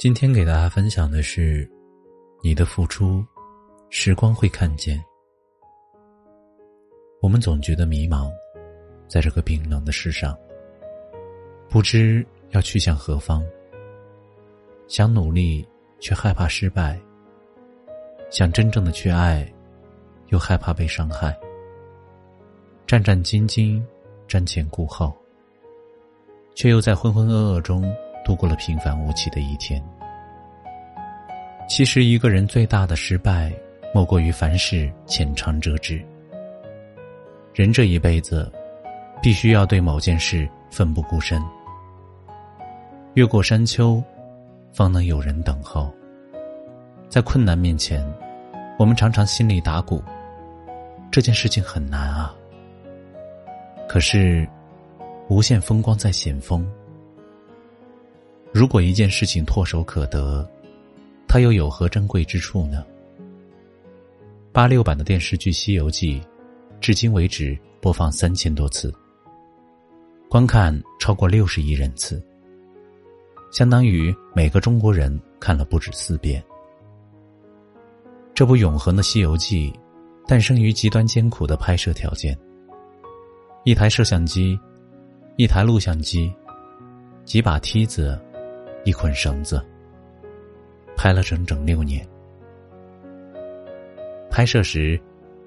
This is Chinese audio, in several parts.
今天给大家分享的是，你的付出，时光会看见。我们总觉得迷茫，在这个冰冷的世上，不知要去向何方。想努力，却害怕失败；想真正的去爱，又害怕被伤害。战战兢兢，瞻前顾后，却又在浑浑噩噩中。度过了平凡无奇的一天。其实，一个人最大的失败，莫过于凡事浅尝辄止。人这一辈子，必须要对某件事奋不顾身。越过山丘，方能有人等候。在困难面前，我们常常心里打鼓，这件事情很难啊。可是，无限风光在险峰。如果一件事情唾手可得，它又有何珍贵之处呢？八六版的电视剧《西游记》，至今为止播放三千多次，观看超过六十亿人次，相当于每个中国人看了不止四遍。这部永恒的《西游记》，诞生于极端艰苦的拍摄条件：一台摄像机，一台录像机，几把梯子。一捆绳子，拍了整整六年。拍摄时，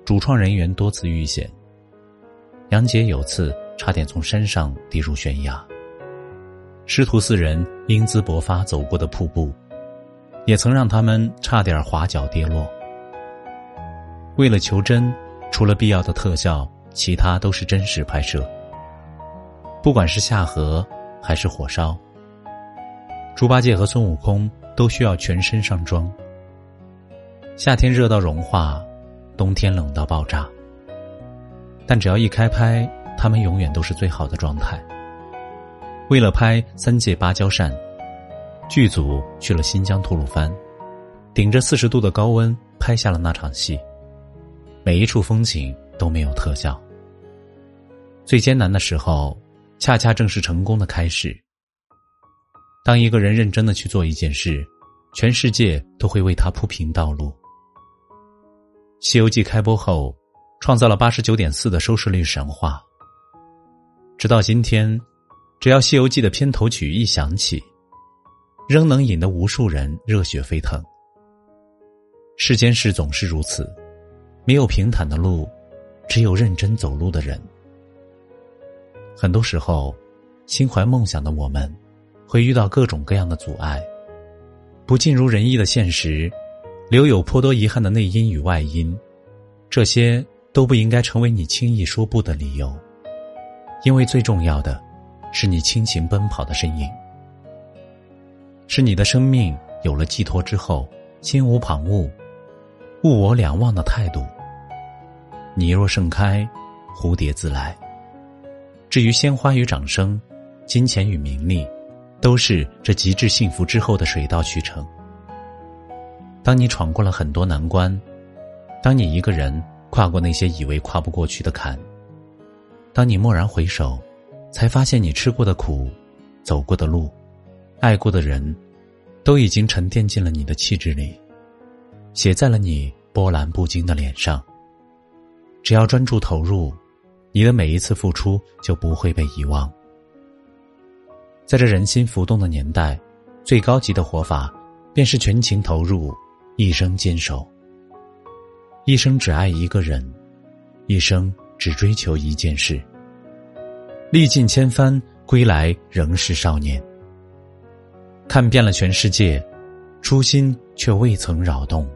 主创人员多次遇险。杨洁有次差点从山上跌入悬崖。师徒四人英姿勃发走过的瀑布，也曾让他们差点滑脚跌落。为了求真，除了必要的特效，其他都是真实拍摄。不管是下河还是火烧。猪八戒和孙悟空都需要全身上妆。夏天热到融化，冬天冷到爆炸。但只要一开拍，他们永远都是最好的状态。为了拍三界芭蕉扇，剧组去了新疆吐鲁番，顶着四十度的高温拍下了那场戏。每一处风景都没有特效。最艰难的时候，恰恰正是成功的开始。当一个人认真的去做一件事，全世界都会为他铺平道路。《西游记》开播后，创造了八十九点四的收视率神话。直到今天，只要《西游记》的片头曲一响起，仍能引得无数人热血沸腾。世间事总是如此，没有平坦的路，只有认真走路的人。很多时候，心怀梦想的我们。会遇到各种各样的阻碍，不尽如人意的现实，留有颇多遗憾的内因与外因，这些都不应该成为你轻易说不的理由，因为最重要的，是你亲情奔跑的身影，是你的生命有了寄托之后，心无旁骛，物我两忘的态度。你若盛开，蝴蝶自来。至于鲜花与掌声，金钱与名利。都是这极致幸福之后的水到渠成。当你闯过了很多难关，当你一个人跨过那些以为跨不过去的坎，当你蓦然回首，才发现你吃过的苦，走过的路，爱过的人，都已经沉淀进了你的气质里，写在了你波澜不惊的脸上。只要专注投入，你的每一次付出就不会被遗忘。在这人心浮动的年代，最高级的活法，便是全情投入，一生坚守。一生只爱一个人，一生只追求一件事。历尽千帆归来，仍是少年。看遍了全世界，初心却未曾扰动。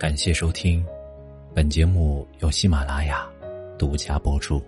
感谢收听，本节目由喜马拉雅独家播出。